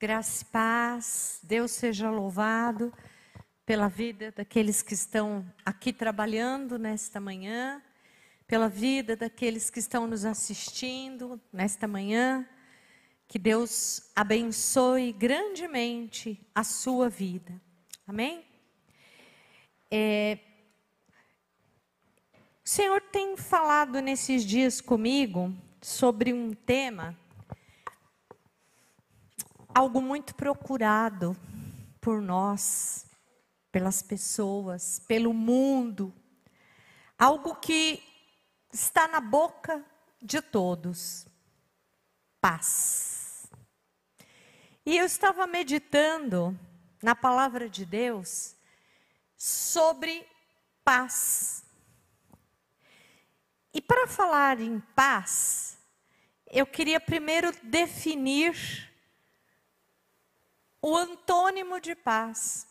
Graça e paz, Deus seja louvado pela vida daqueles que estão aqui trabalhando nesta manhã, pela vida daqueles que estão nos assistindo nesta manhã. Que Deus abençoe grandemente a sua vida. Amém? É, o Senhor tem falado nesses dias comigo sobre um tema algo muito procurado por nós, pelas pessoas, pelo mundo, algo que está na boca de todos: paz. E eu estava meditando na palavra de Deus sobre paz. E para falar em paz, eu queria primeiro definir o antônimo de paz,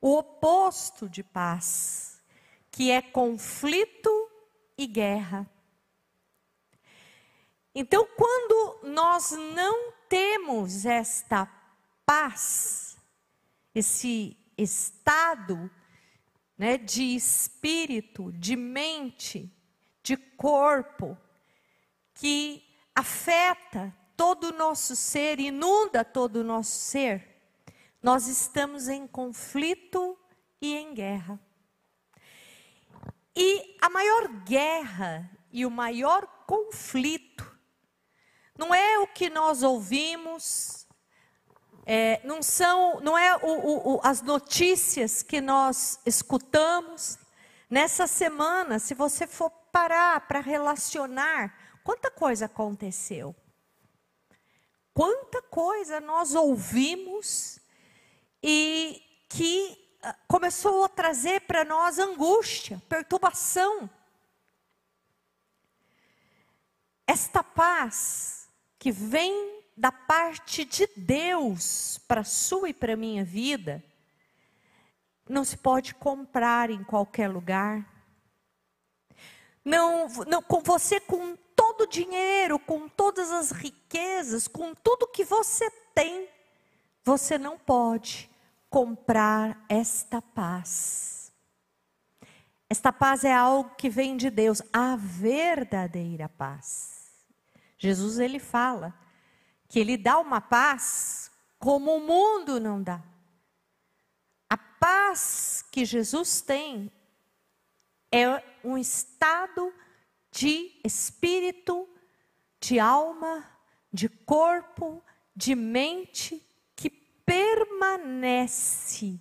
o oposto de paz, que é conflito e guerra. Então, quando nós não temos esta paz, esse estado né, de espírito, de mente, de corpo, que afeta todo o nosso ser, inunda todo o nosso ser, nós estamos em conflito e em guerra. E a maior guerra e o maior conflito não é o que nós ouvimos, é, não são, não é o, o, as notícias que nós escutamos. Nessa semana, se você for parar para relacionar, quanta coisa aconteceu? Quanta coisa nós ouvimos e que ah, começou a trazer para nós angústia, perturbação. Esta paz que vem da parte de Deus para a sua e para a minha vida, não se pode comprar em qualquer lugar. Não, não, com você com todo o dinheiro, com todas as riquezas, com tudo que você tem, você não pode comprar esta paz. Esta paz é algo que vem de Deus, a verdadeira paz. Jesus ele fala que ele dá uma paz como o mundo não dá. A paz que Jesus tem é um estado de espírito, de alma, de corpo, de mente permanece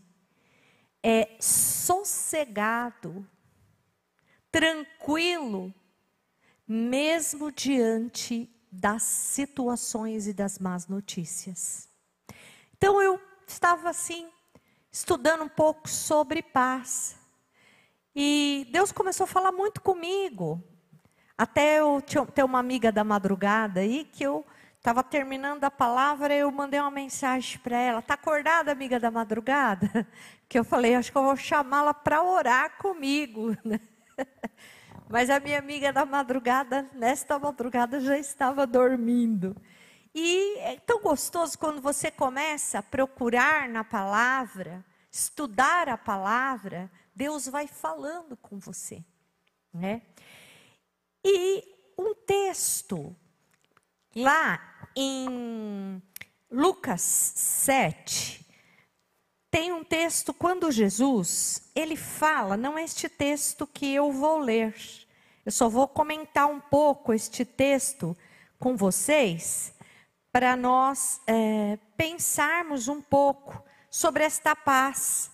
é sossegado, tranquilo, mesmo diante das situações e das más notícias. Então eu estava assim, estudando um pouco sobre paz. E Deus começou a falar muito comigo. Até eu ter uma amiga da madrugada aí que eu Estava terminando a palavra, eu mandei uma mensagem para ela. Está acordada, amiga da madrugada? Que eu falei, acho que eu vou chamá-la para orar comigo. Né? Mas a minha amiga da madrugada, nesta madrugada, já estava dormindo. E é tão gostoso quando você começa a procurar na palavra, estudar a palavra, Deus vai falando com você, né? E um texto lá em Lucas 7, tem um texto quando Jesus, ele fala, não é este texto que eu vou ler. Eu só vou comentar um pouco este texto com vocês, para nós é, pensarmos um pouco sobre esta paz.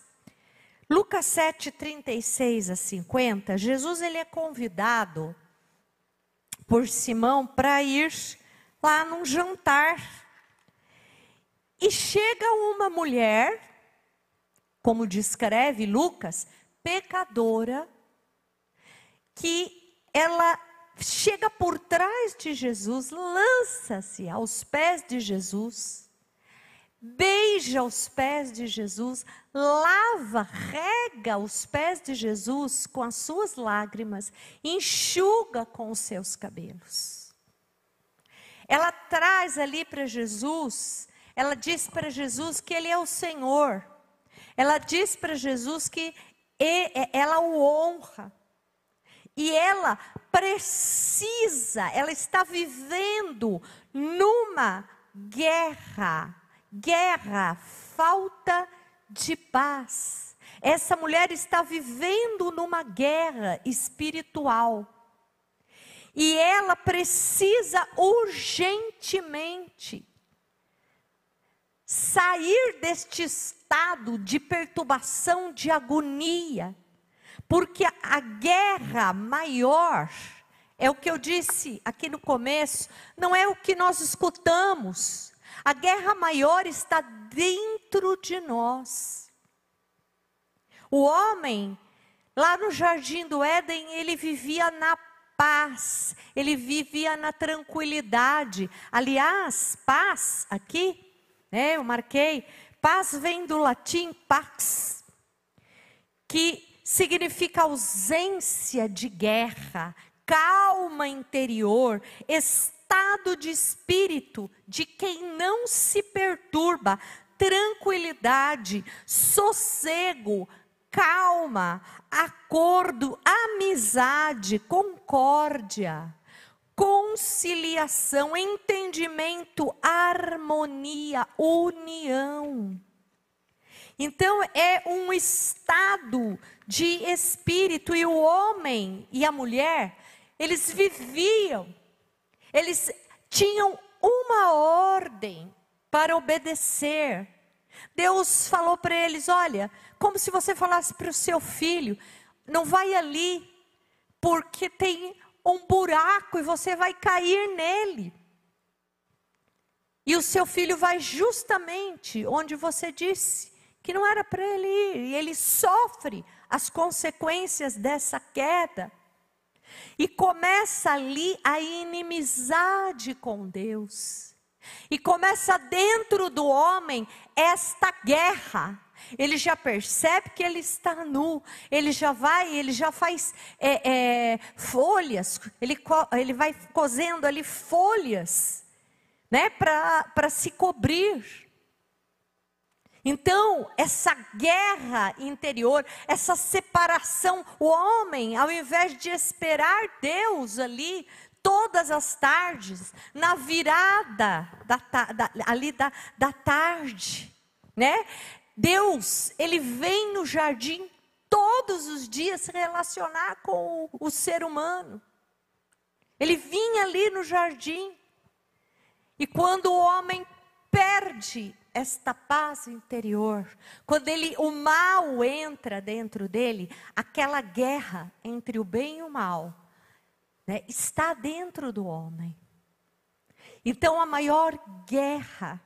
Lucas 7, 36 a 50, Jesus ele é convidado por Simão para ir lá num jantar. E chega uma mulher, como descreve Lucas, pecadora, que ela chega por trás de Jesus, lança-se aos pés de Jesus, beija os pés de Jesus, lava, rega os pés de Jesus com as suas lágrimas, enxuga com os seus cabelos. Ela traz ali para Jesus ela diz para Jesus que ele é o Senhor. Ela diz para Jesus que ela o honra. E ela precisa, ela está vivendo numa guerra, guerra, falta de paz. Essa mulher está vivendo numa guerra espiritual. E ela precisa urgentemente sair deste estado de perturbação, de agonia, porque a guerra maior, é o que eu disse aqui no começo, não é o que nós escutamos, a guerra maior está dentro de nós. O homem, lá no jardim do Éden, ele vivia na paz, ele vivia na tranquilidade. Aliás, paz aqui né? Eu marquei. Paz vem do latim pax, que significa ausência de guerra, calma interior, estado de espírito de quem não se perturba, tranquilidade, sossego, calma, acordo, amizade, concórdia conciliação, entendimento, harmonia, união. Então é um estado de espírito e o homem e a mulher, eles viviam, eles tinham uma ordem para obedecer. Deus falou para eles: olha, como se você falasse para o seu filho, não vai ali, porque tem um buraco e você vai cair nele. E o seu filho vai justamente onde você disse que não era para ele ir, e ele sofre as consequências dessa queda. E começa ali a inimizade com Deus. E começa dentro do homem esta guerra ele já percebe que ele está nu, ele já vai, ele já faz é, é, folhas, ele, ele vai cozendo ali folhas, né, para se cobrir. Então, essa guerra interior, essa separação, o homem, ao invés de esperar Deus ali, todas as tardes, na virada da, da, ali da, da tarde, né? Deus, ele vem no jardim todos os dias se relacionar com o, o ser humano. Ele vinha ali no jardim. E quando o homem perde esta paz interior, quando ele, o mal entra dentro dele, aquela guerra entre o bem e o mal, né, está dentro do homem. Então a maior guerra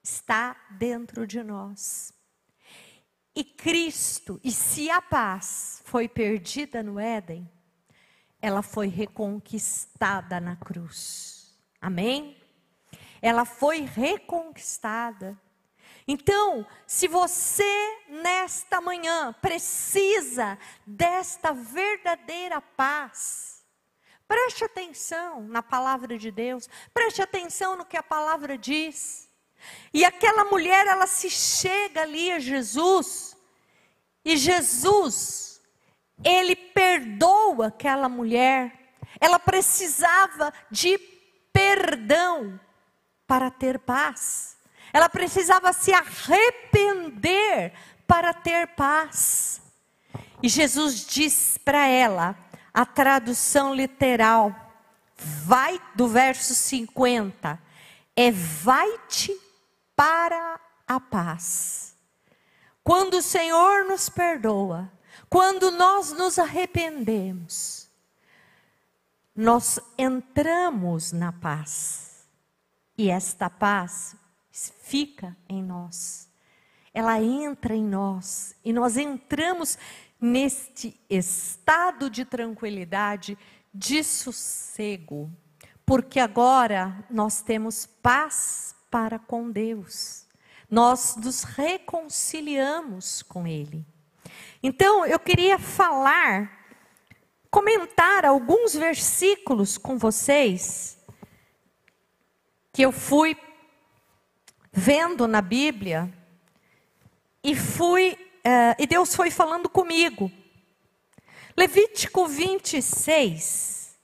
está dentro de nós. E Cristo, e se a paz foi perdida no Éden, ela foi reconquistada na cruz. Amém? Ela foi reconquistada. Então, se você nesta manhã precisa desta verdadeira paz, preste atenção na palavra de Deus, preste atenção no que a palavra diz. E aquela mulher, ela se chega ali a Jesus, e Jesus, ele perdoa aquela mulher. Ela precisava de perdão para ter paz. Ela precisava se arrepender para ter paz. E Jesus diz para ela, a tradução literal, vai do verso 50, é vai-te para a paz. Quando o Senhor nos perdoa, quando nós nos arrependemos, nós entramos na paz. E esta paz fica em nós. Ela entra em nós e nós entramos neste estado de tranquilidade, de sossego, porque agora nós temos paz para com Deus. Nós nos reconciliamos com Ele. Então, eu queria falar, comentar alguns versículos com vocês que eu fui vendo na Bíblia e fui, uh, e Deus foi falando comigo. Levítico 26.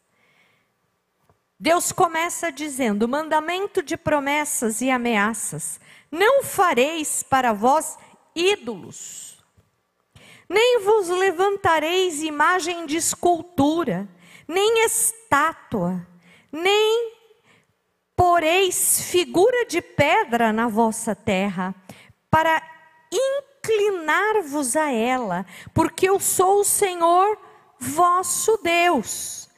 Deus começa dizendo: mandamento de promessas e ameaças. Não fareis para vós ídolos, nem vos levantareis imagem de escultura, nem estátua, nem poreis figura de pedra na vossa terra, para inclinar-vos a ela, porque eu sou o Senhor vosso Deus.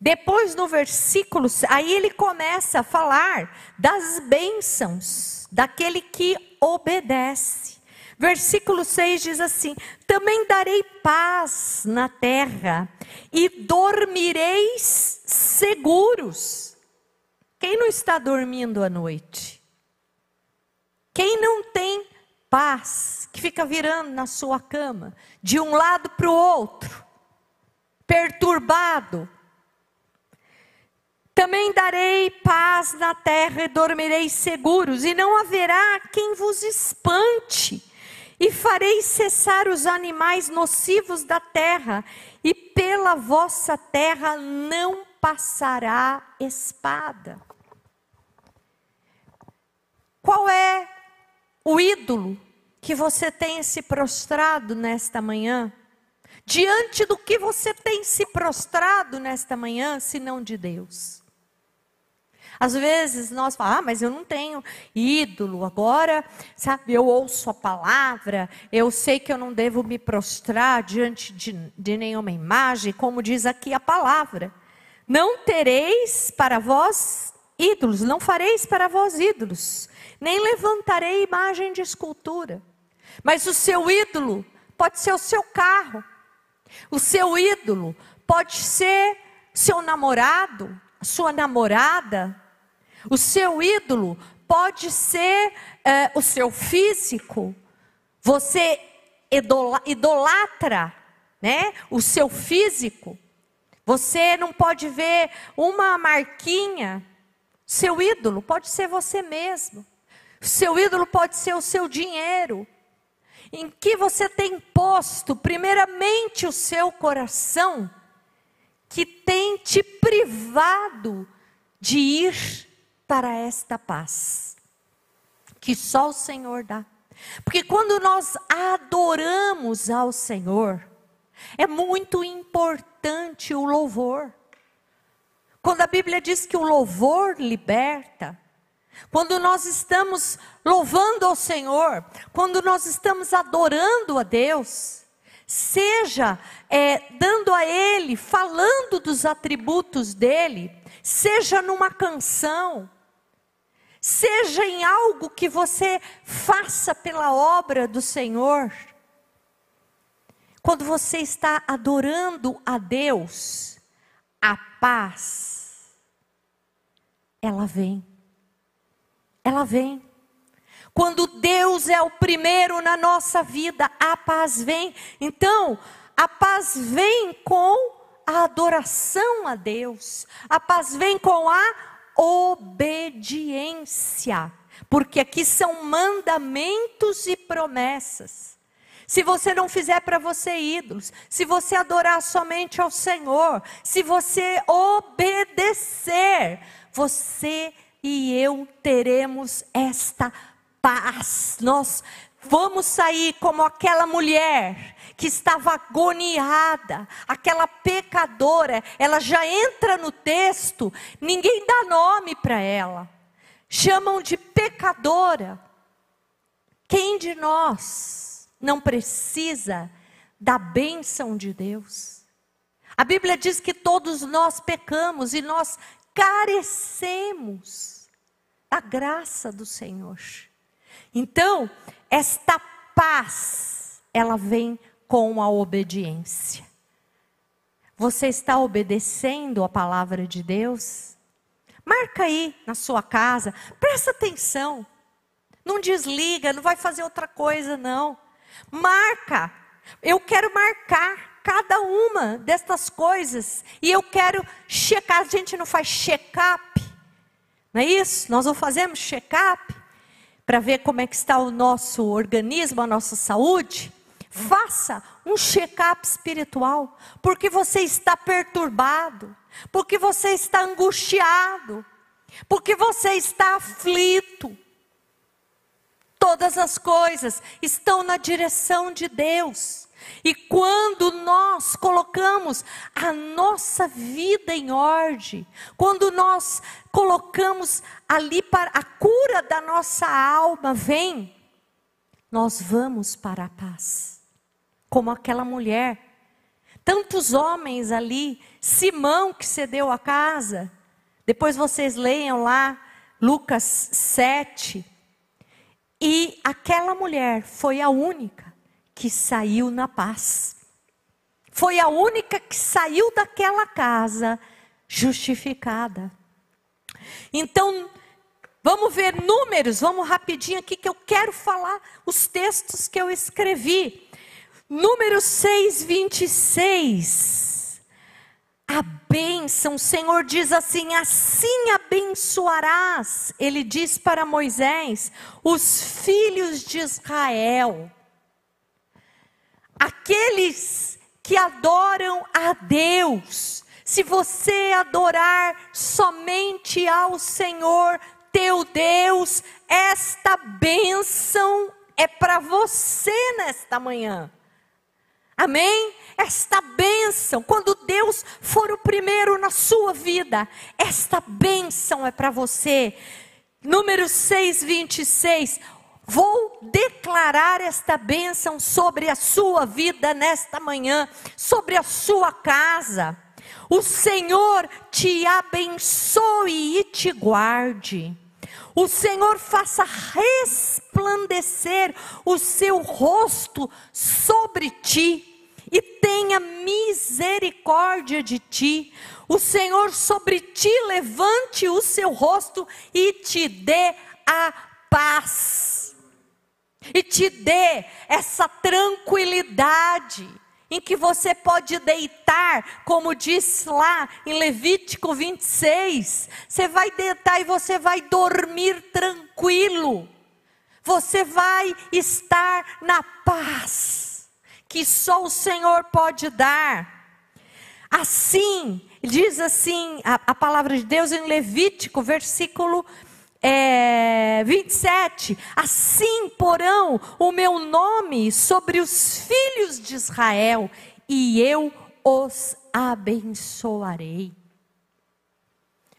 Depois no versículo, aí ele começa a falar das bênçãos daquele que obedece. Versículo 6 diz assim: Também darei paz na terra e dormireis seguros. Quem não está dormindo à noite? Quem não tem paz, que fica virando na sua cama, de um lado para o outro, perturbado. Também darei paz na terra e dormireis seguros, e não haverá quem vos espante. E farei cessar os animais nocivos da terra, e pela vossa terra não passará espada. Qual é o ídolo que você tem se prostrado nesta manhã? Diante do que você tem se prostrado nesta manhã, se não de Deus? Às vezes nós falamos, ah, mas eu não tenho ídolo, agora, sabe, eu ouço a palavra, eu sei que eu não devo me prostrar diante de, de nenhuma imagem, como diz aqui a palavra. Não tereis para vós ídolos, não fareis para vós ídolos, nem levantarei imagem de escultura. Mas o seu ídolo pode ser o seu carro, o seu ídolo pode ser seu namorado, sua namorada, o seu ídolo pode ser é, o seu físico. Você idolatra, né? O seu físico. Você não pode ver uma marquinha. Seu ídolo pode ser você mesmo. Seu ídolo pode ser o seu dinheiro em que você tem posto, primeiramente, o seu coração, que tem te privado de ir para esta paz, que só o Senhor dá. Porque quando nós adoramos ao Senhor, é muito importante o louvor. Quando a Bíblia diz que o louvor liberta, quando nós estamos louvando ao Senhor, quando nós estamos adorando a Deus, seja é, dando a Ele, falando dos atributos dEle, seja numa canção, seja em algo que você faça pela obra do Senhor. Quando você está adorando a Deus, a paz, ela vem ela vem. Quando Deus é o primeiro na nossa vida, a paz vem. Então, a paz vem com a adoração a Deus. A paz vem com a obediência. Porque aqui são mandamentos e promessas. Se você não fizer para você ídolos, se você adorar somente ao Senhor, se você obedecer, você e eu teremos esta paz. Nós vamos sair como aquela mulher que estava agoniada, aquela pecadora, ela já entra no texto, ninguém dá nome para ela. Chamam de pecadora. Quem de nós não precisa da bênção de Deus? A Bíblia diz que todos nós pecamos e nós carecemos da graça do Senhor. Então, esta paz, ela vem com a obediência. Você está obedecendo a palavra de Deus? Marca aí na sua casa, presta atenção. Não desliga, não vai fazer outra coisa, não. Marca. Eu quero marcar cada uma destas coisas. E eu quero checar. A gente não faz check-up não é isso? Nós não fazemos check-up para ver como é que está o nosso organismo, a nossa saúde, faça um check-up espiritual, porque você está perturbado, porque você está angustiado, porque você está aflito. Todas as coisas estão na direção de Deus. E quando nós colocamos a nossa vida em ordem, quando nós colocamos ali para a cura da nossa alma vem, nós vamos para a paz. Como aquela mulher, tantos homens ali, Simão que cedeu a casa. Depois vocês leiam lá Lucas 7. E aquela mulher foi a única que saiu na paz. Foi a única que saiu daquela casa justificada. Então, vamos ver números, vamos rapidinho aqui que eu quero falar os textos que eu escrevi. Número 6, 26. A bênção, o Senhor diz assim: assim abençoarás, ele diz para Moisés, os filhos de Israel aqueles que adoram a Deus. Se você adorar somente ao Senhor teu Deus, esta bênção é para você nesta manhã. Amém? Esta bênção, quando Deus for o primeiro na sua vida, esta bênção é para você. Número 6, 26. Vou declarar esta bênção sobre a sua vida nesta manhã, sobre a sua casa. O Senhor te abençoe e te guarde. O Senhor faça resplandecer o seu rosto sobre ti e tenha misericórdia de ti. O Senhor sobre ti levante o seu rosto e te dê a paz e te dê essa tranquilidade em que você pode deitar, como diz lá em Levítico 26. Você vai deitar e você vai dormir tranquilo. Você vai estar na paz que só o Senhor pode dar. Assim, diz assim a, a palavra de Deus em Levítico, versículo é, 27, assim porão o meu nome sobre os filhos de Israel, e eu os abençoarei.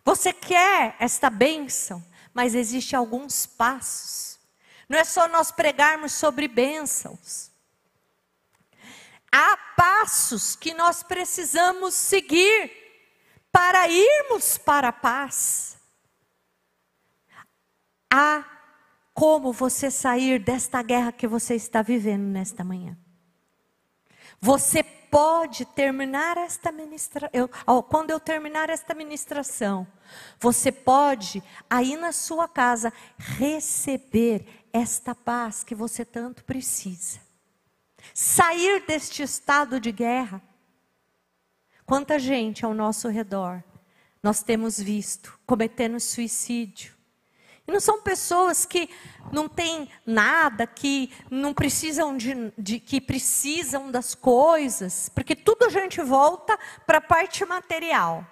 Você quer esta bênção, mas existe alguns passos. Não é só nós pregarmos sobre bênçãos. Há passos que nós precisamos seguir para irmos para a paz há como você sair desta guerra que você está vivendo nesta manhã. Você pode terminar esta ministração. Quando eu terminar esta ministração, você pode, aí na sua casa, receber esta paz que você tanto precisa. Sair deste estado de guerra. Quanta gente ao nosso redor nós temos visto cometendo suicídio, e não são pessoas que não têm nada, que não precisam de, de que precisam das coisas, porque tudo a gente volta para a parte material.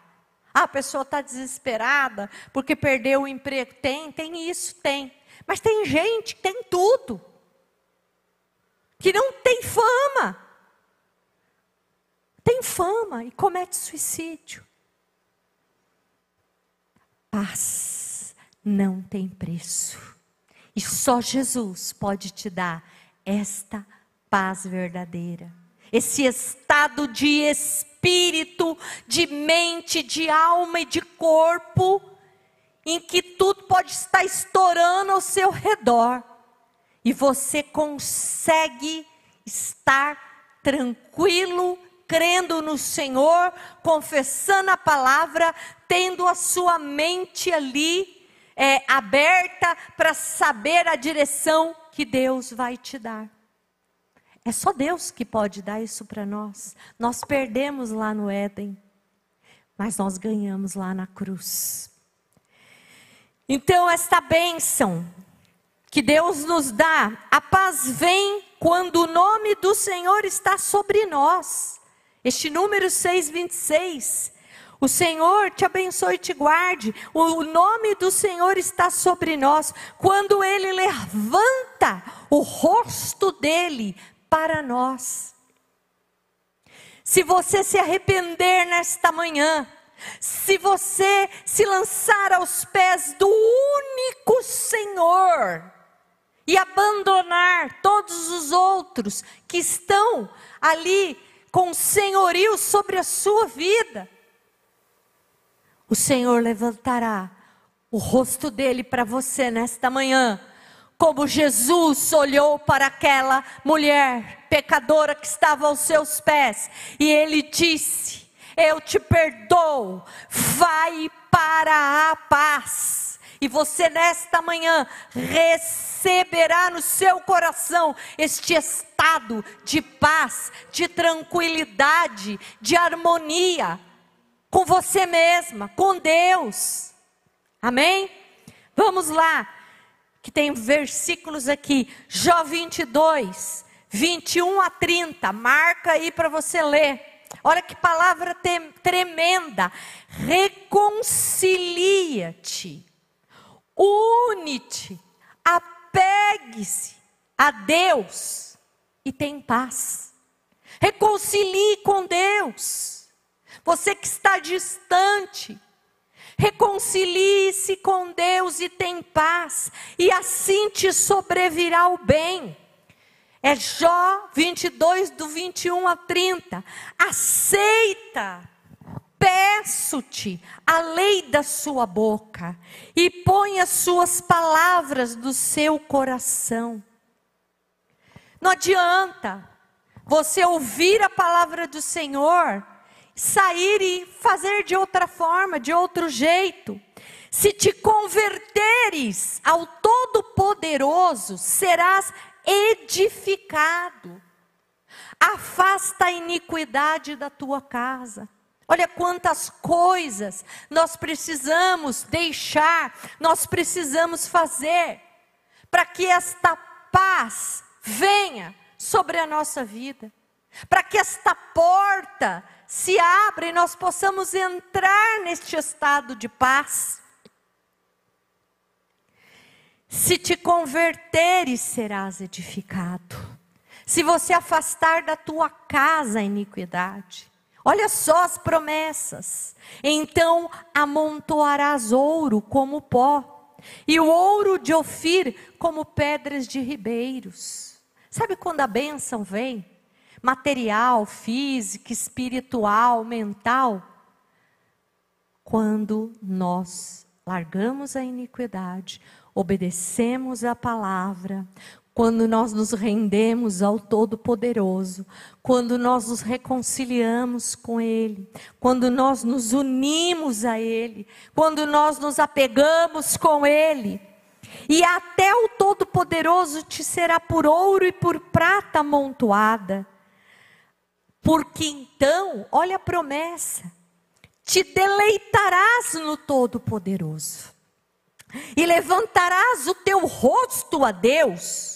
Ah, a pessoa está desesperada porque perdeu o emprego. Tem, tem isso, tem. Mas tem gente que tem tudo, que não tem fama. Tem fama e comete suicídio. Paz não tem preço. E só Jesus pode te dar esta paz verdadeira. Esse estado de espírito, de mente, de alma e de corpo, em que tudo pode estar estourando ao seu redor. E você consegue estar tranquilo, crendo no Senhor, confessando a palavra, tendo a sua mente ali é, aberta para saber a direção que Deus vai te dar. É só Deus que pode dar isso para nós. Nós perdemos lá no Éden, mas nós ganhamos lá na cruz. Então, esta bênção que Deus nos dá. A paz vem quando o nome do Senhor está sobre nós. Este número 626. O Senhor te abençoe e te guarde. O nome do Senhor está sobre nós. Quando Ele levanta o rosto dele para nós. Se você se arrepender nesta manhã, se você se lançar aos pés do único Senhor, e abandonar todos os outros que estão ali com senhorio sobre a sua vida, o Senhor levantará o rosto dele para você nesta manhã, como Jesus olhou para aquela mulher pecadora que estava aos seus pés, e ele disse: Eu te perdoo, vai para a paz. E você nesta manhã receberá no seu coração este estado de paz, de tranquilidade, de harmonia com você mesma, com Deus. Amém? Vamos lá, que tem versículos aqui, Jó 22, 21 a 30, marca aí para você ler. Olha que palavra tremenda. Reconcilia-te Une-te, apegue-se a Deus e tem paz. Reconcilie com Deus. Você que está distante, reconcilie-se com Deus e tem paz, e assim te sobrevirá o bem. É Jó 22, do 21 a 30. Aceita peço-te a lei da sua boca e põe as suas palavras no seu coração. Não adianta você ouvir a palavra do Senhor, sair e fazer de outra forma, de outro jeito. Se te converteres ao Todo-Poderoso, serás edificado. Afasta a iniquidade da tua casa. Olha quantas coisas nós precisamos deixar, nós precisamos fazer para que esta paz venha sobre a nossa vida, para que esta porta se abra e nós possamos entrar neste estado de paz. Se te converteres, serás edificado. Se você afastar da tua casa a iniquidade, Olha só as promessas. Então amontoarás ouro como pó, e o ouro de Ofir como pedras de ribeiros. Sabe quando a bênção vem? Material, física, espiritual, mental. Quando nós largamos a iniquidade, obedecemos a palavra, quando nós nos rendemos ao Todo-Poderoso, quando nós nos reconciliamos com Ele, quando nós nos unimos a Ele, quando nós nos apegamos com Ele, e até o Todo-Poderoso te será por ouro e por prata amontoada, porque então, olha a promessa, te deleitarás no Todo-Poderoso, e levantarás o teu rosto a Deus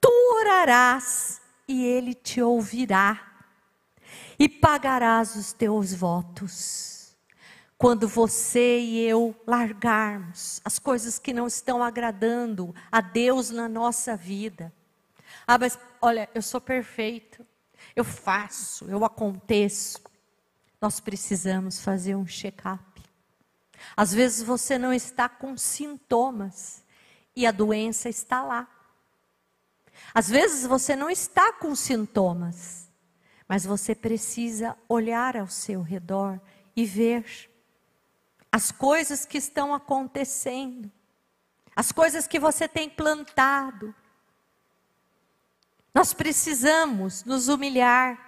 tu orarás e ele te ouvirá, e pagarás os teus votos. Quando você e eu largarmos as coisas que não estão agradando a Deus na nossa vida. Ah, mas olha, eu sou perfeito, eu faço, eu aconteço. Nós precisamos fazer um check-up. Às vezes você não está com sintomas e a doença está lá. Às vezes você não está com sintomas, mas você precisa olhar ao seu redor e ver as coisas que estão acontecendo, as coisas que você tem plantado. Nós precisamos nos humilhar,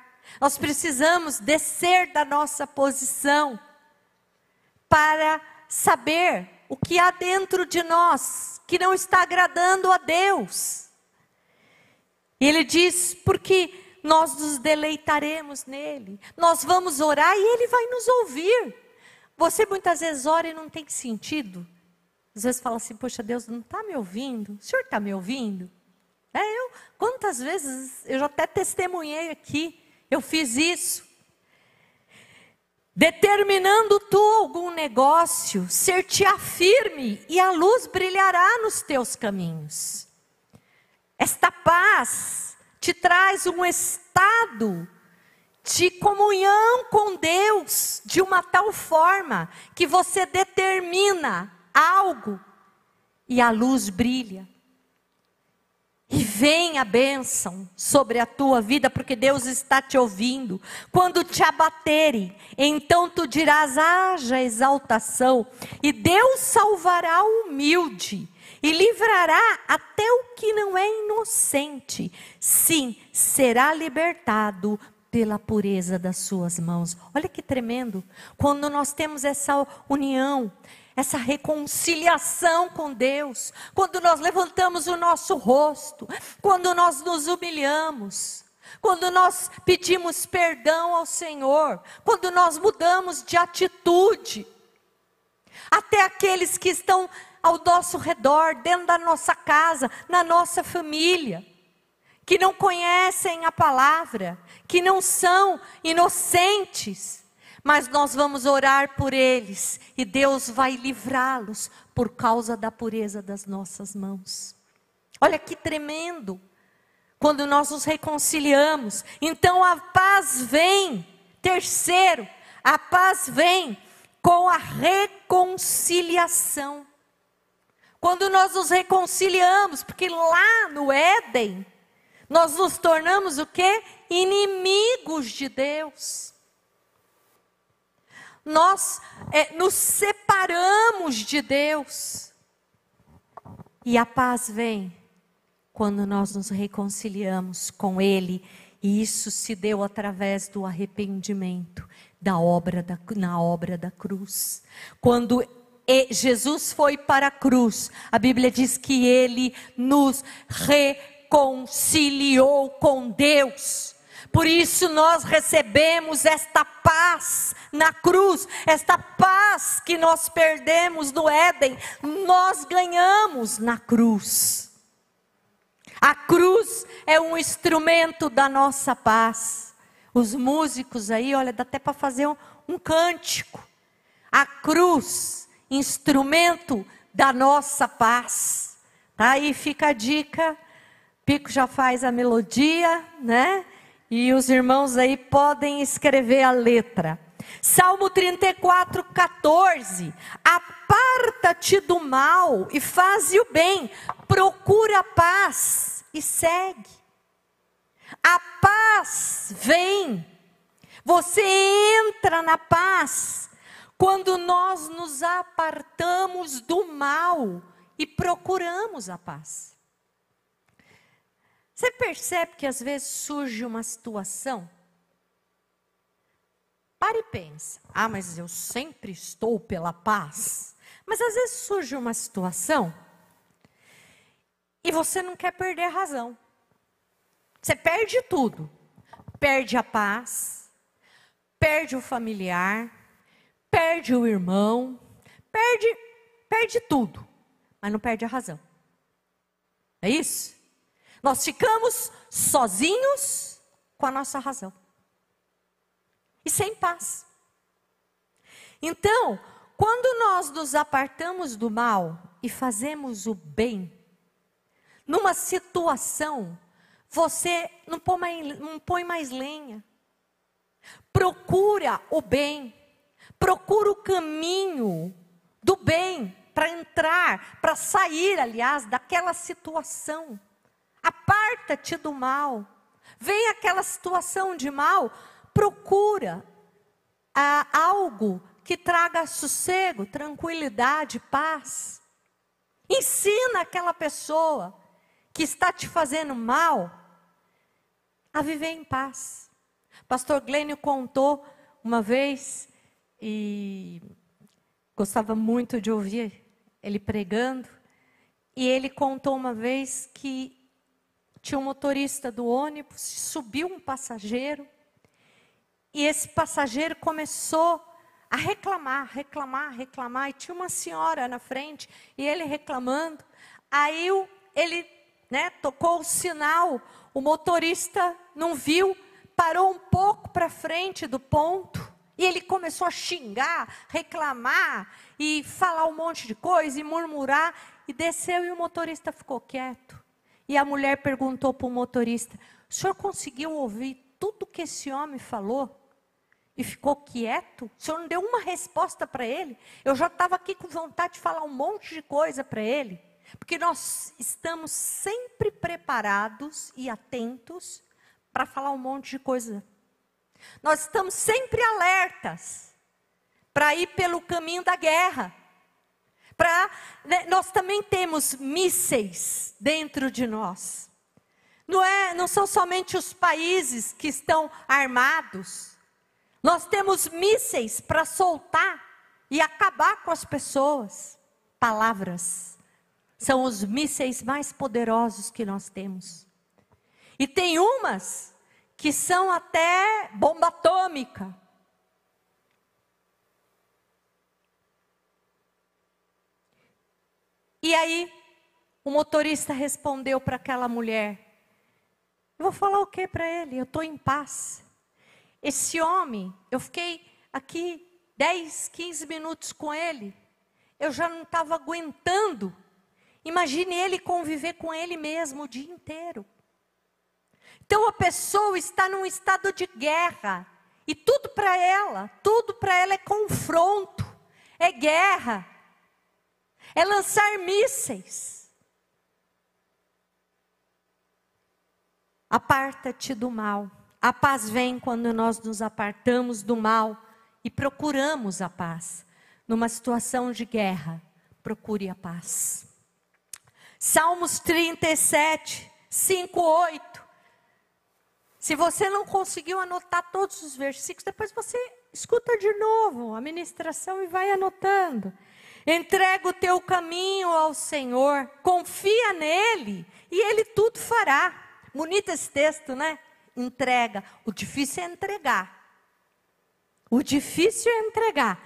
nós precisamos descer da nossa posição para saber o que há dentro de nós que não está agradando a Deus. E ele diz: porque nós nos deleitaremos nele, nós vamos orar e ele vai nos ouvir. Você muitas vezes ora e não tem sentido. Às vezes fala assim, poxa, Deus não está me ouvindo? O senhor está me ouvindo? É, eu, quantas vezes, eu já até testemunhei aqui, eu fiz isso. Determinando tu algum negócio, ser-te-á firme e a luz brilhará nos teus caminhos. Esta paz te traz um estado de comunhão com Deus de uma tal forma que você determina algo e a luz brilha. E vem a bênção sobre a tua vida, porque Deus está te ouvindo. Quando te abaterem, então tu dirás: haja exaltação, e Deus salvará o humilde, e livrará até o que não é inocente. Sim, será libertado pela pureza das suas mãos. Olha que tremendo. Quando nós temos essa união, essa reconciliação com Deus, quando nós levantamos o nosso rosto, quando nós nos humilhamos, quando nós pedimos perdão ao Senhor, quando nós mudamos de atitude, até aqueles que estão ao nosso redor, dentro da nossa casa, na nossa família, que não conhecem a palavra, que não são inocentes, mas nós vamos orar por eles e Deus vai livrá-los por causa da pureza das nossas mãos. Olha que tremendo. Quando nós nos reconciliamos, então a paz vem. Terceiro, a paz vem com a reconciliação. Quando nós nos reconciliamos, porque lá no Éden, nós nos tornamos o quê? Inimigos de Deus nós é, nos separamos de Deus. E a paz vem quando nós nos reconciliamos com Ele. E isso se deu através do arrependimento da obra da, na obra da cruz. Quando Jesus foi para a cruz, a Bíblia diz que Ele nos reconciliou com Deus. Por isso nós recebemos esta paz na cruz, esta paz que nós perdemos no Éden, nós ganhamos na cruz. A cruz é um instrumento da nossa paz. Os músicos aí, olha, dá até para fazer um, um cântico. A cruz, instrumento da nossa paz. Tá aí fica a dica. Pico já faz a melodia, né? E os irmãos aí podem escrever a letra. Salmo 34, 14. Aparta-te do mal e faze o bem, procura a paz e segue. A paz vem, você entra na paz quando nós nos apartamos do mal e procuramos a paz. Você percebe que às vezes surge uma situação? Pare e pensa. Ah, mas eu sempre estou pela paz. Mas às vezes surge uma situação e você não quer perder a razão. Você perde tudo. Perde a paz, perde o familiar, perde o irmão, perde, perde tudo, mas não perde a razão. É isso? Nós ficamos sozinhos com a nossa razão. E sem paz. Então, quando nós nos apartamos do mal e fazemos o bem, numa situação, você não põe mais, não põe mais lenha. Procura o bem. Procura o caminho do bem para entrar, para sair, aliás, daquela situação. Aparta-te do mal. Vem aquela situação de mal, procura ah, algo que traga sossego, tranquilidade, paz. Ensina aquela pessoa que está te fazendo mal a viver em paz. Pastor Glênio contou uma vez e gostava muito de ouvir ele pregando. E ele contou uma vez que tinha um motorista do ônibus, subiu um passageiro, e esse passageiro começou a reclamar, reclamar, reclamar. E tinha uma senhora na frente e ele reclamando. Aí ele né, tocou o sinal, o motorista não viu, parou um pouco para frente do ponto. E ele começou a xingar, reclamar e falar um monte de coisa e murmurar. E desceu e o motorista ficou quieto. E a mulher perguntou para o motorista: O senhor conseguiu ouvir tudo que esse homem falou? E ficou quieto? O senhor não deu uma resposta para ele? Eu já estava aqui com vontade de falar um monte de coisa para ele. Porque nós estamos sempre preparados e atentos para falar um monte de coisa. Nós estamos sempre alertas para ir pelo caminho da guerra. Né, nós também temos mísseis dentro de nós. Não é, não são somente os países que estão armados. Nós temos mísseis para soltar e acabar com as pessoas. Palavras são os mísseis mais poderosos que nós temos. E tem umas que são até bomba atômica. E aí, o motorista respondeu para aquela mulher: Eu vou falar o que para ele? Eu estou em paz. Esse homem, eu fiquei aqui 10, 15 minutos com ele, eu já não estava aguentando. Imagine ele conviver com ele mesmo o dia inteiro. Então a pessoa está num estado de guerra. E tudo para ela, tudo para ela é confronto, é guerra é lançar mísseis. Aparta-te do mal. A paz vem quando nós nos apartamos do mal e procuramos a paz. Numa situação de guerra, procure a paz. Salmos 37, 5, 8. Se você não conseguiu anotar todos os versículos, depois você escuta de novo a ministração e vai anotando. Entrega o teu caminho ao Senhor, confia nele e ele tudo fará. Bonito esse texto, né? Entrega. O difícil é entregar. O difícil é entregar.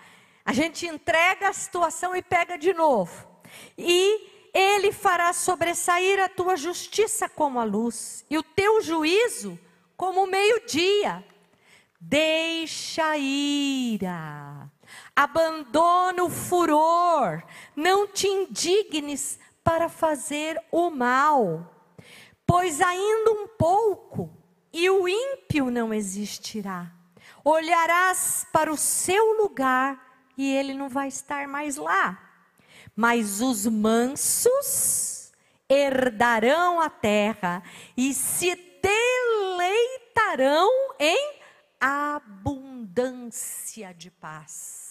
A gente entrega a situação e pega de novo. E ele fará sobressair a tua justiça como a luz e o teu juízo como o meio-dia. Deixa ira abandona o furor, não te indignes para fazer o mal, pois ainda um pouco e o ímpio não existirá. Olharás para o seu lugar e ele não vai estar mais lá. Mas os mansos herdarão a terra e se deleitarão em abundância de paz.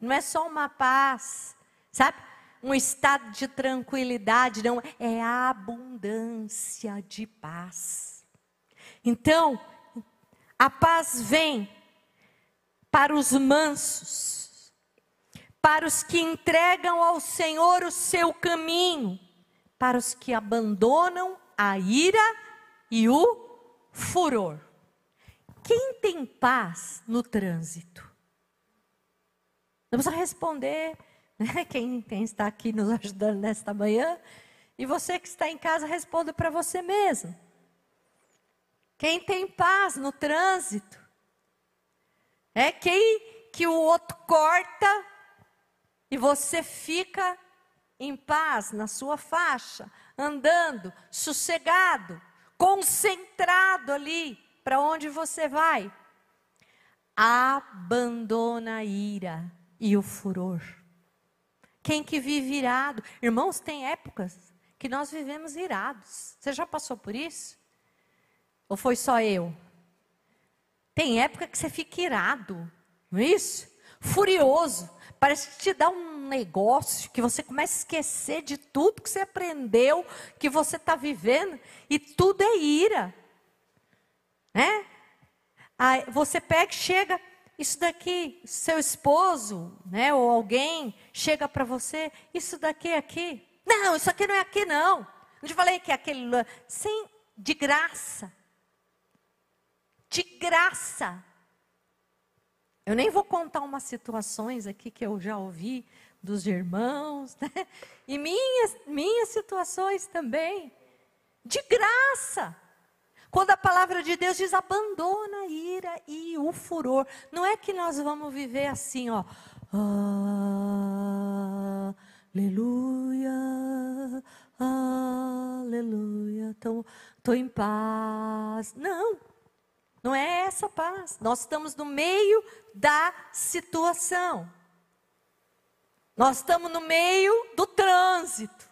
Não é só uma paz, sabe? Um estado de tranquilidade, não. É a abundância de paz. Então, a paz vem para os mansos, para os que entregam ao Senhor o seu caminho, para os que abandonam a ira e o furor. Quem tem paz no trânsito? Vamos responder, né? quem, quem está aqui nos ajudando nesta manhã. E você que está em casa, responda para você mesmo. Quem tem paz no trânsito? É quem que o outro corta e você fica em paz na sua faixa, andando, sossegado, concentrado ali para onde você vai. Abandona a ira e o furor. Quem que vive irado? Irmãos, tem épocas que nós vivemos irados. Você já passou por isso? Ou foi só eu? Tem época que você fica irado, não é isso? Furioso. Parece que te dá um negócio que você começa a esquecer de tudo que você aprendeu, que você está vivendo, e tudo é ira. Né? Aí você pega, chega, isso daqui, seu esposo, né, ou alguém chega para você, isso daqui é aqui. Não, isso aqui não é aqui não. Não te falei que é aquele sim, de graça. De graça. Eu nem vou contar umas situações aqui que eu já ouvi dos irmãos, né? E minhas, minhas situações também. De graça. Quando a palavra de Deus diz abandona a ira e o furor. Não é que nós vamos viver assim, ó. Aleluia, aleluia. Estou em paz. Não, não é essa paz. Nós estamos no meio da situação. Nós estamos no meio do trânsito.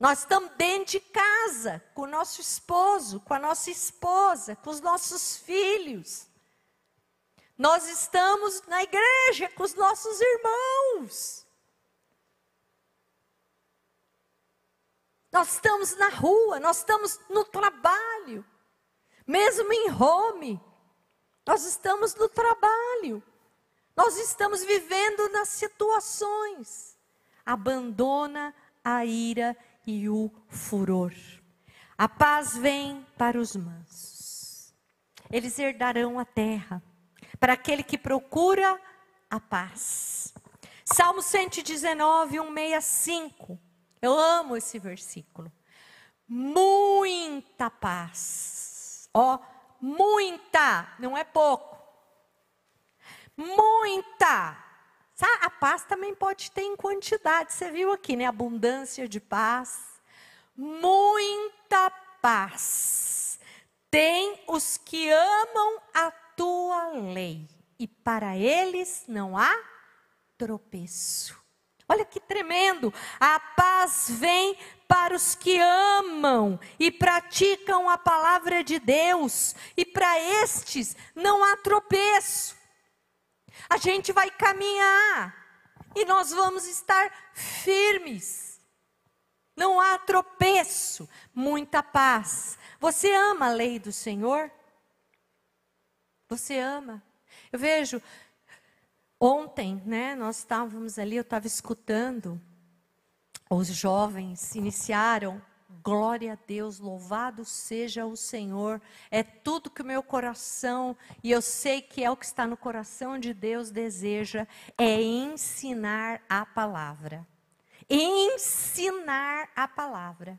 Nós estamos dentro de casa, com o nosso esposo, com a nossa esposa, com os nossos filhos. Nós estamos na igreja com os nossos irmãos. Nós estamos na rua, nós estamos no trabalho. Mesmo em home, nós estamos no trabalho. Nós estamos vivendo nas situações. Abandona a ira e o furor. A paz vem para os mansos. Eles herdarão a terra. Para aquele que procura a paz. Salmo 119, 165. Eu amo esse versículo. Muita paz. Ó, muita, não é pouco. Muita a paz também pode ter em quantidade. Você viu aqui, né? Abundância de paz. Muita paz. Tem os que amam a tua lei. E para eles não há tropeço. Olha que tremendo. A paz vem para os que amam e praticam a palavra de Deus. E para estes não há tropeço a gente vai caminhar e nós vamos estar firmes. Não há tropeço, muita paz. Você ama a lei do Senhor? Você ama? Eu vejo, ontem, né, nós estávamos ali, eu estava escutando, os jovens iniciaram Glória a Deus, louvado seja o Senhor. É tudo que o meu coração, e eu sei que é o que está no coração de Deus, deseja, é ensinar a palavra. Ensinar a palavra.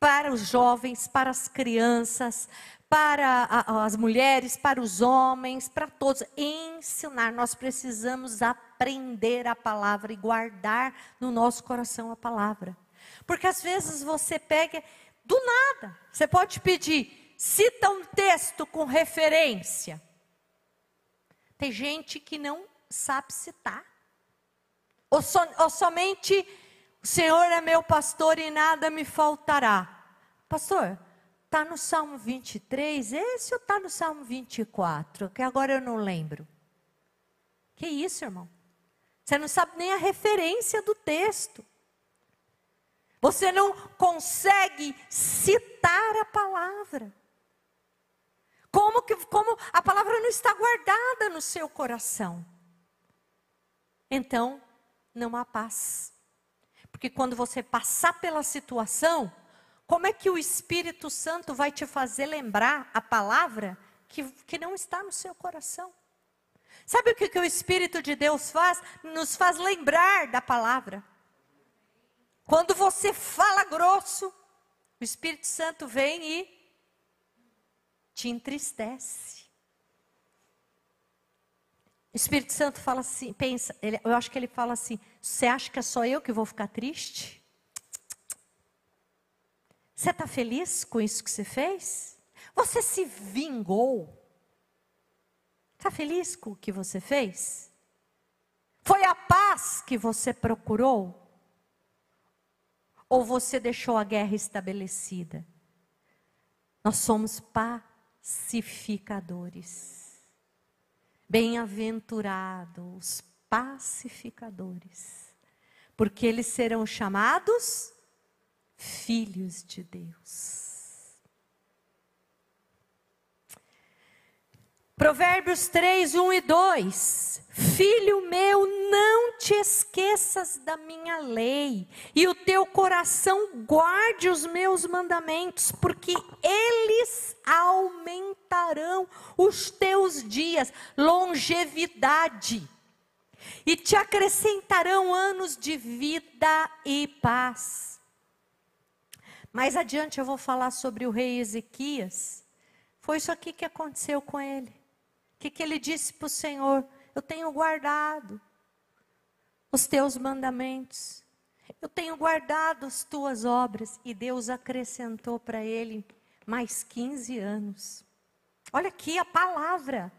Para os jovens, para as crianças, para as mulheres, para os homens, para todos. Ensinar. Nós precisamos aprender a palavra e guardar no nosso coração a palavra. Porque às vezes você pega do nada. Você pode pedir, cita um texto com referência. Tem gente que não sabe citar. Ou, so, ou somente o Senhor é meu pastor e nada me faltará. Pastor, está no Salmo 23, esse ou está no Salmo 24? Que agora eu não lembro. Que isso, irmão? Você não sabe nem a referência do texto. Você não consegue citar a palavra. Como que como a palavra não está guardada no seu coração? Então, não há paz. Porque quando você passar pela situação, como é que o Espírito Santo vai te fazer lembrar a palavra que, que não está no seu coração? Sabe o que, que o Espírito de Deus faz? Nos faz lembrar da palavra. Quando você fala grosso, o Espírito Santo vem e te entristece. O Espírito Santo fala assim, pensa, ele, eu acho que ele fala assim: você acha que é só eu que vou ficar triste? Você está feliz com isso que você fez? Você se vingou? Está feliz com o que você fez? Foi a paz que você procurou? Ou você deixou a guerra estabelecida? Nós somos pacificadores. Bem-aventurados pacificadores, porque eles serão chamados filhos de Deus. Provérbios 3, 1 e 2. Filho meu, não te esqueças da minha lei, e o teu coração guarde os meus mandamentos, porque eles aumentarão os teus dias, longevidade, e te acrescentarão anos de vida e paz. Mais adiante eu vou falar sobre o rei Ezequias. Foi isso aqui que aconteceu com ele. Que, que ele disse para o Senhor? Eu tenho guardado os teus mandamentos. Eu tenho guardado as tuas obras. E Deus acrescentou para ele mais 15 anos. Olha aqui a palavra.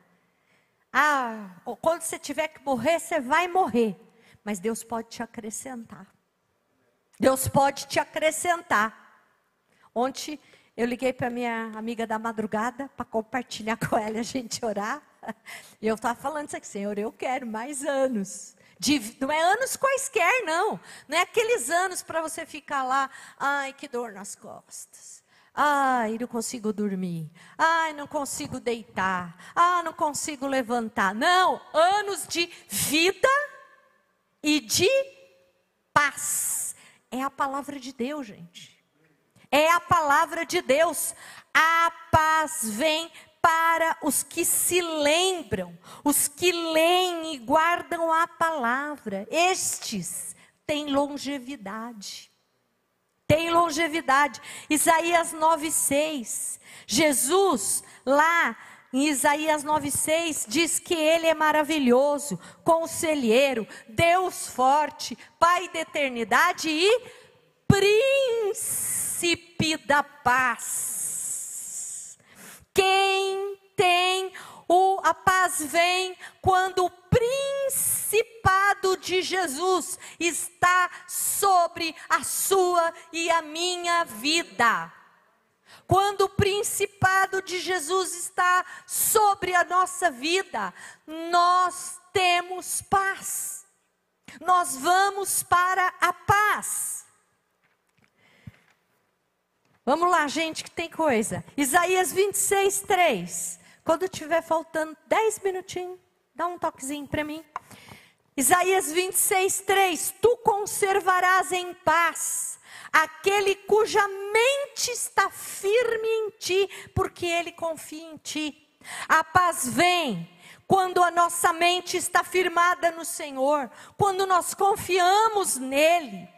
Ah, quando você tiver que morrer, você vai morrer. Mas Deus pode te acrescentar. Deus pode te acrescentar. Ontem eu liguei para minha amiga da madrugada para compartilhar com ela e a gente orar. E eu estava falando isso aqui, Senhor, eu quero mais anos. De, não é anos quaisquer, não. Não é aqueles anos para você ficar lá, ai, que dor nas costas. Ai, não consigo dormir. Ai, não consigo deitar. Ah, não consigo levantar. Não, anos de vida e de paz. É a palavra de Deus, gente. É a palavra de Deus. A paz vem para os que se lembram, os que leem e guardam a palavra. Estes têm longevidade. Tem longevidade. Isaías 9:6. Jesus lá em Isaías 9,6 diz que Ele é maravilhoso, conselheiro, Deus forte, Pai da eternidade e príncipe da paz. Quem tem o, a paz vem quando o principado de Jesus está sobre a sua e a minha vida. Quando o principado de Jesus está sobre a nossa vida, nós temos paz. Nós vamos para a paz. Vamos lá, gente, que tem coisa. Isaías 26, 3. Quando tiver faltando 10 minutinhos, dá um toquezinho para mim. Isaías 26, 3. Tu conservarás em paz aquele cuja mente está firme em ti, porque ele confia em ti. A paz vem quando a nossa mente está firmada no Senhor, quando nós confiamos nele.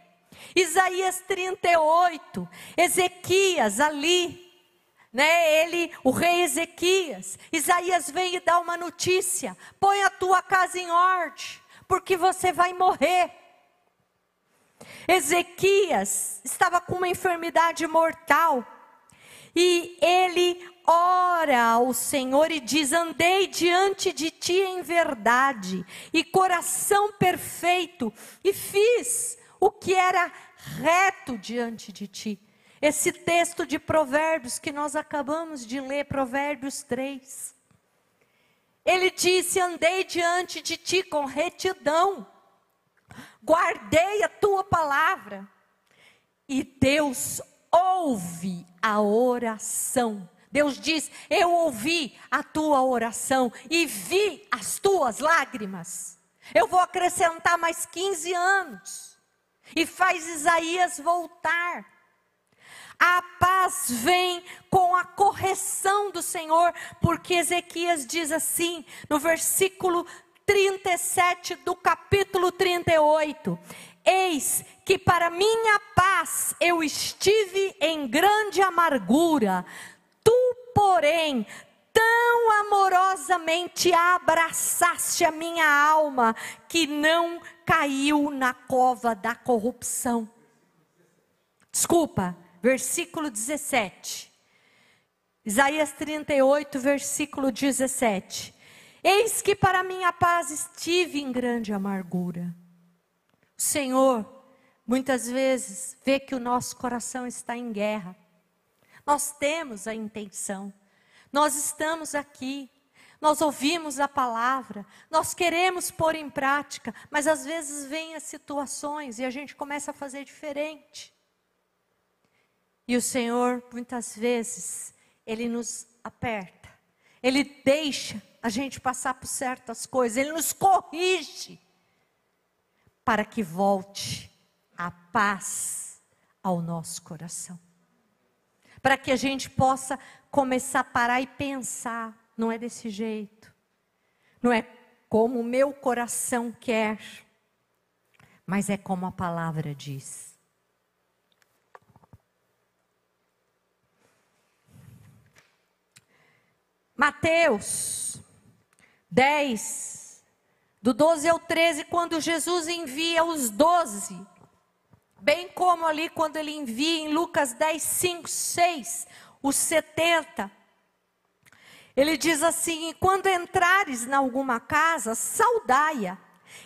Isaías 38, Ezequias ali, né? Ele, o rei Ezequias, Isaías veio e dá uma notícia: põe a tua casa em ordem, porque você vai morrer. Ezequias estava com uma enfermidade mortal e ele ora ao Senhor e diz: Andei diante de ti em verdade e coração perfeito, e fiz o que era reto diante de ti. Esse texto de Provérbios que nós acabamos de ler, Provérbios 3. Ele disse: Andei diante de ti com retidão, guardei a tua palavra, e Deus ouve a oração. Deus diz: Eu ouvi a tua oração e vi as tuas lágrimas. Eu vou acrescentar mais 15 anos e faz Isaías voltar. A paz vem com a correção do Senhor, porque Ezequias diz assim, no versículo 37 do capítulo 38: Eis que para minha paz eu estive em grande amargura, tu, porém, tão amorosamente abraçaste a minha alma, que não caiu na cova da corrupção. Desculpa, versículo 17. Isaías 38, versículo 17. Eis que para minha paz estive em grande amargura. O Senhor, muitas vezes, vê que o nosso coração está em guerra. Nós temos a intenção, nós estamos aqui, nós ouvimos a palavra, nós queremos pôr em prática, mas às vezes vêm as situações e a gente começa a fazer diferente. E o Senhor, muitas vezes, Ele nos aperta, Ele deixa a gente passar por certas coisas, Ele nos corrige para que volte a paz ao nosso coração. Para que a gente possa começar a parar e pensar, não é desse jeito. Não é como o meu coração quer, mas é como a palavra diz. Mateus 10, do 12 ao 13, quando Jesus envia os doze, bem como ali quando ele envia em Lucas 10, 5, 6, os 70. Ele diz assim: quando entrares em alguma casa, saudai-a,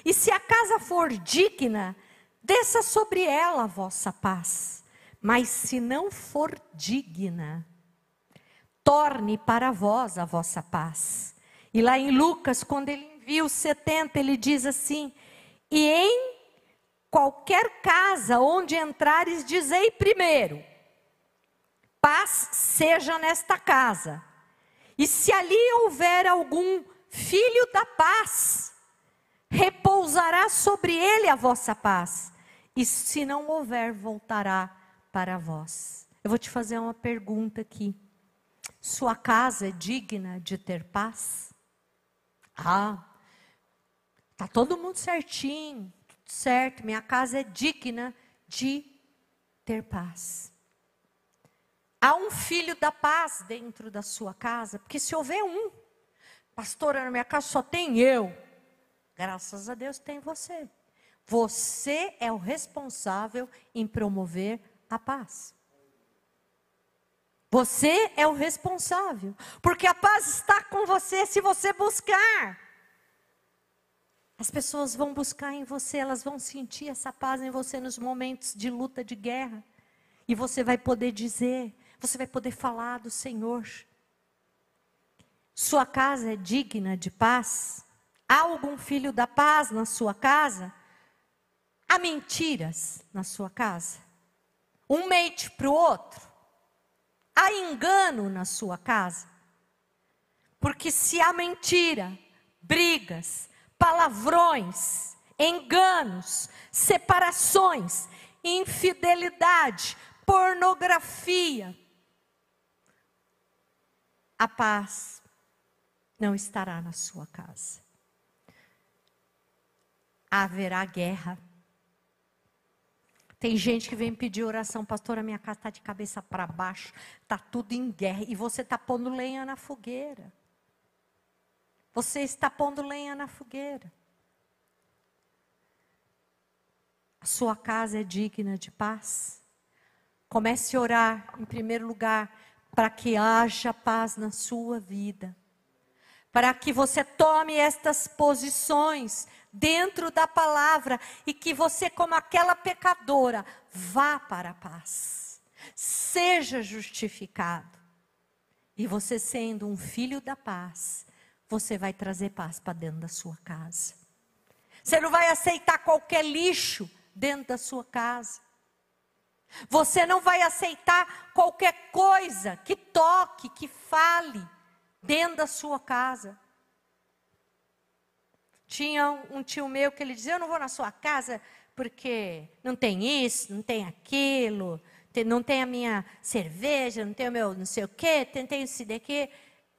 e se a casa for digna, desça sobre ela a vossa paz. Mas se não for digna, torne para vós a vossa paz. E lá em Lucas, quando ele envia os 70, ele diz assim: E em qualquer casa onde entrares, dizei primeiro: Paz seja nesta casa. E se ali houver algum filho da paz, repousará sobre ele a vossa paz. E se não houver, voltará para vós. Eu vou te fazer uma pergunta aqui. Sua casa é digna de ter paz? Ah, tá todo mundo certinho, tudo certo. Minha casa é digna de ter paz. Há um filho da paz dentro da sua casa, porque se houver um, pastora, na minha casa só tem eu. Graças a Deus tem você. Você é o responsável em promover a paz. Você é o responsável, porque a paz está com você se você buscar. As pessoas vão buscar em você, elas vão sentir essa paz em você nos momentos de luta, de guerra. E você vai poder dizer, você vai poder falar do Senhor. Sua casa é digna de paz? Há algum filho da paz na sua casa? Há mentiras na sua casa? Um mente para o outro? Há engano na sua casa? Porque se há mentira, brigas, palavrões, enganos, separações, infidelidade, pornografia, a paz não estará na sua casa. Haverá guerra tem gente que vem pedir oração, pastor, a minha casa está de cabeça para baixo, está tudo em guerra, e você está pondo lenha na fogueira. Você está pondo lenha na fogueira. A sua casa é digna de paz. Comece a orar, em primeiro lugar, para que haja paz na sua vida. Para que você tome estas posições dentro da palavra e que você, como aquela pecadora, vá para a paz. Seja justificado. E você, sendo um filho da paz, você vai trazer paz para dentro da sua casa. Você não vai aceitar qualquer lixo dentro da sua casa. Você não vai aceitar qualquer coisa que toque, que fale dentro da sua casa. Tinha um tio meu que ele dizia: Eu não vou na sua casa porque não tem isso, não tem aquilo, não tem a minha cerveja, não tem o meu não sei o quê, tem esse daqui.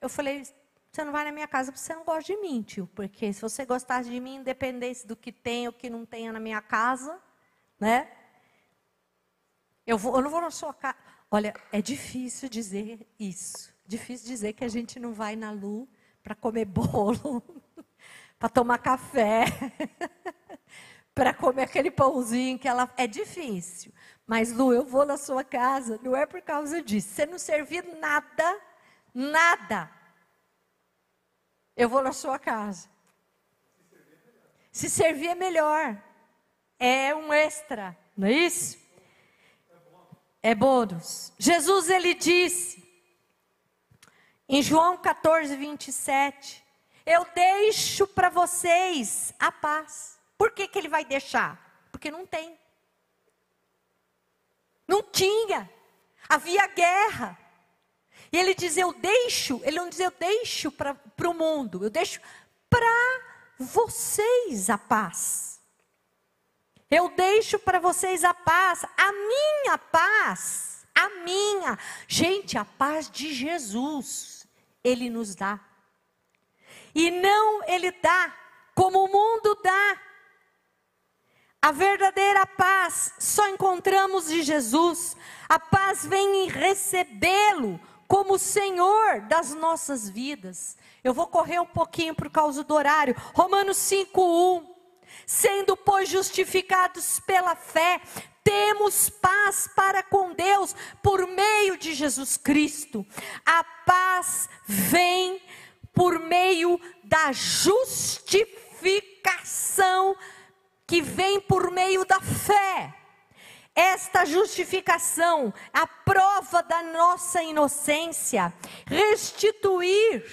Eu falei: Você não vai na minha casa porque você não gosta de mim, tio, porque se você gostasse de mim, independente do que tem ou que não tenha na minha casa, né? Eu, vou, eu não vou na sua casa. Olha, é difícil dizer isso. Difícil dizer que a gente não vai na Lu para comer bolo para tomar café, para comer aquele pãozinho que ela. É difícil. Mas, Lu, eu vou na sua casa, não é por causa disso. Você não servir nada, nada. Eu vou na sua casa. Se servir é melhor. É um extra, não é isso? É bônus. Jesus, ele disse, em João 14, 27, eu deixo para vocês a paz. Por que, que ele vai deixar? Porque não tem. Não tinha. Havia guerra. E ele diz: Eu deixo, ele não diz: Eu deixo para o mundo, eu deixo para vocês a paz. Eu deixo para vocês a paz, a minha paz, a minha. Gente, a paz de Jesus, Ele nos dá. E não Ele dá como o mundo dá. A verdadeira paz só encontramos em Jesus. A paz vem em recebê-lo como Senhor das nossas vidas. Eu vou correr um pouquinho por causa do horário. Romanos 5:1. Sendo pois justificados pela fé, temos paz para com Deus por meio de Jesus Cristo. A paz vem por meio da justificação que vem por meio da fé. Esta justificação, a prova da nossa inocência, restituir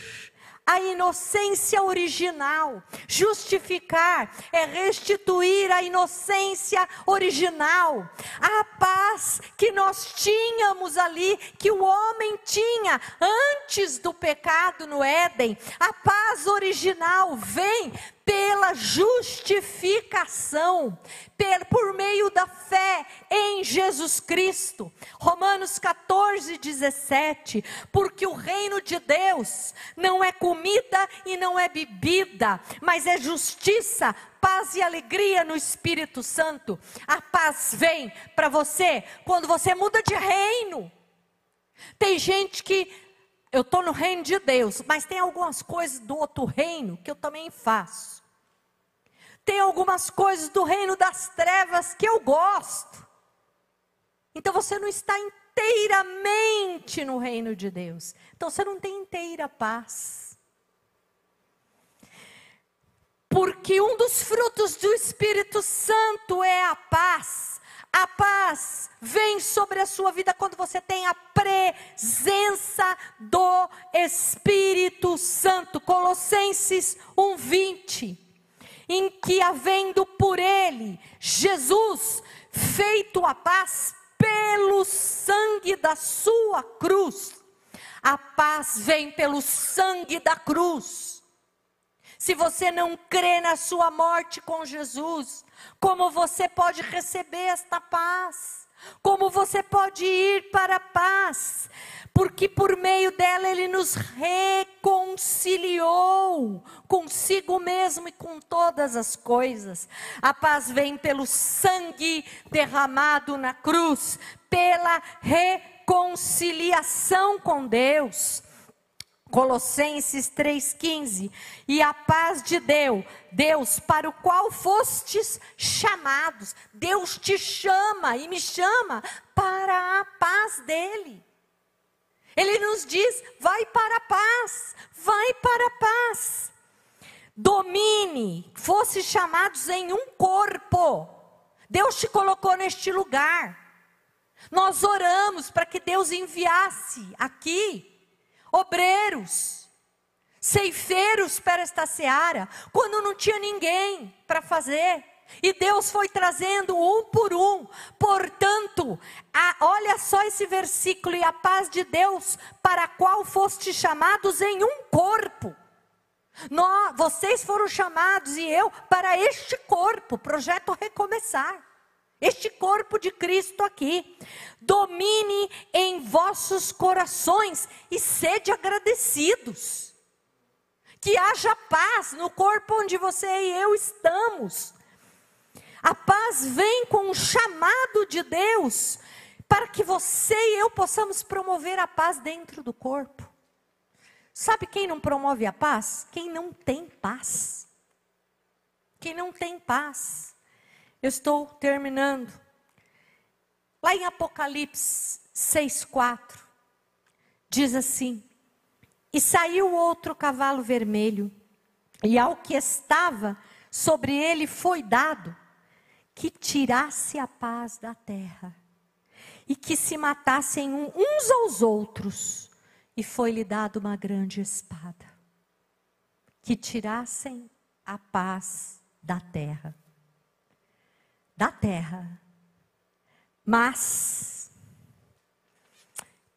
a inocência original. Justificar é restituir a inocência original. A paz que nós tínhamos ali, que o homem tinha antes do pecado no Éden. A paz original vem pela justificação, por meio da fé em Jesus Cristo. Romanos 14, 17. Porque o reino de Deus não é comida e não é bebida, mas é justiça, paz e alegria no Espírito Santo. A paz vem para você quando você muda de reino. Tem gente que eu estou no reino de Deus, mas tem algumas coisas do outro reino que eu também faço. Tem algumas coisas do reino das trevas que eu gosto. Então você não está inteiramente no reino de Deus. Então você não tem inteira paz. Porque um dos frutos do Espírito Santo é a paz. A paz vem sobre a sua vida quando você tem a presença do Espírito Santo. Colossenses 1:20. Em que havendo por ele Jesus feito a paz pelo sangue da sua cruz. A paz vem pelo sangue da cruz. Se você não crê na sua morte com Jesus, como você pode receber esta paz? Como você pode ir para a paz? Porque por meio dela ele nos reconciliou consigo mesmo e com todas as coisas. A paz vem pelo sangue derramado na cruz, pela reconciliação com Deus. Colossenses 3,15. E a paz de Deus, Deus para o qual fostes chamados. Deus te chama e me chama para a paz dEle. Ele nos diz: vai para a paz, vai para a paz. Domine, fosse chamados em um corpo. Deus te colocou neste lugar. Nós oramos para que Deus enviasse aqui obreiros, ceifeiros para esta seara, quando não tinha ninguém para fazer. E Deus foi trazendo um por um. Portanto, a, olha só esse versículo: e a paz de Deus, para a qual foste chamados em um corpo. Nós, vocês foram chamados e eu para este corpo, projeto recomeçar. Este corpo de Cristo aqui, domine em vossos corações e sede agradecidos. Que haja paz no corpo onde você e eu estamos. A paz vem com o chamado de Deus para que você e eu possamos promover a paz dentro do corpo. Sabe quem não promove a paz? Quem não tem paz. Quem não tem paz. Eu estou terminando. Lá em Apocalipse 6,4, diz assim: E saiu outro cavalo vermelho, e ao que estava sobre ele foi dado que tirasse a paz da terra e que se matassem uns aos outros, e foi-lhe dado uma grande espada, que tirassem a paz da terra. Da terra. Mas,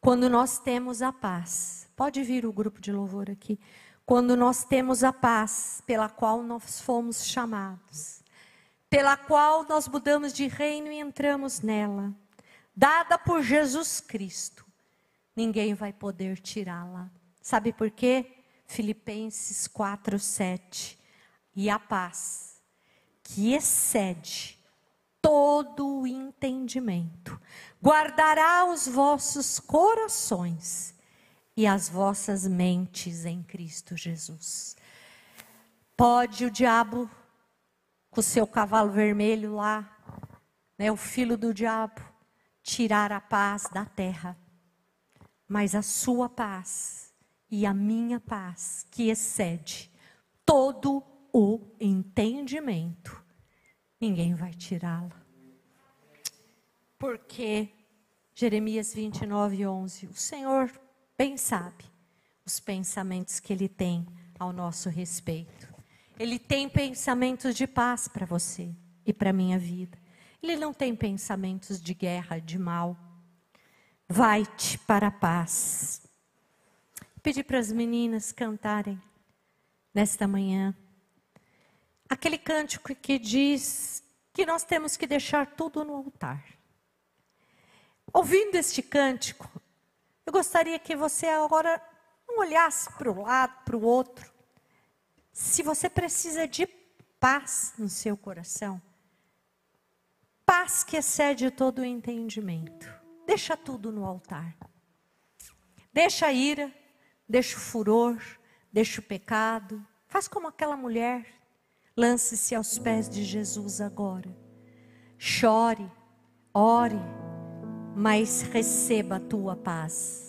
Quando nós temos a paz, pode vir o grupo de louvor aqui. Quando nós temos a paz pela qual nós fomos chamados, pela qual nós mudamos de reino e entramos nela, dada por Jesus Cristo, ninguém vai poder tirá-la. Sabe por quê? Filipenses 4, 7. E a paz, que excede todo o entendimento, guardará os vossos corações e as vossas mentes em Cristo Jesus. Pode o diabo, com o seu cavalo vermelho lá, né, o filho do diabo, tirar a paz da terra, mas a sua paz e a minha paz, que excede todo o entendimento, ninguém vai tirá-la. Porque Jeremias 29, 11, o Senhor bem sabe os pensamentos que Ele tem ao nosso respeito. Ele tem pensamentos de paz para você e para minha vida. Ele não tem pensamentos de guerra, de mal. Vai-te para a paz. Pedi para as meninas cantarem nesta manhã aquele cântico que diz que nós temos que deixar tudo no altar. Ouvindo este cântico, eu gostaria que você agora não olhasse para o lado, para o outro. Se você precisa de paz no seu coração, paz que excede todo o entendimento, deixa tudo no altar. Deixa a ira, deixa o furor, deixa o pecado. Faz como aquela mulher. Lance-se aos pés de Jesus agora. Chore, ore, mas receba a tua paz.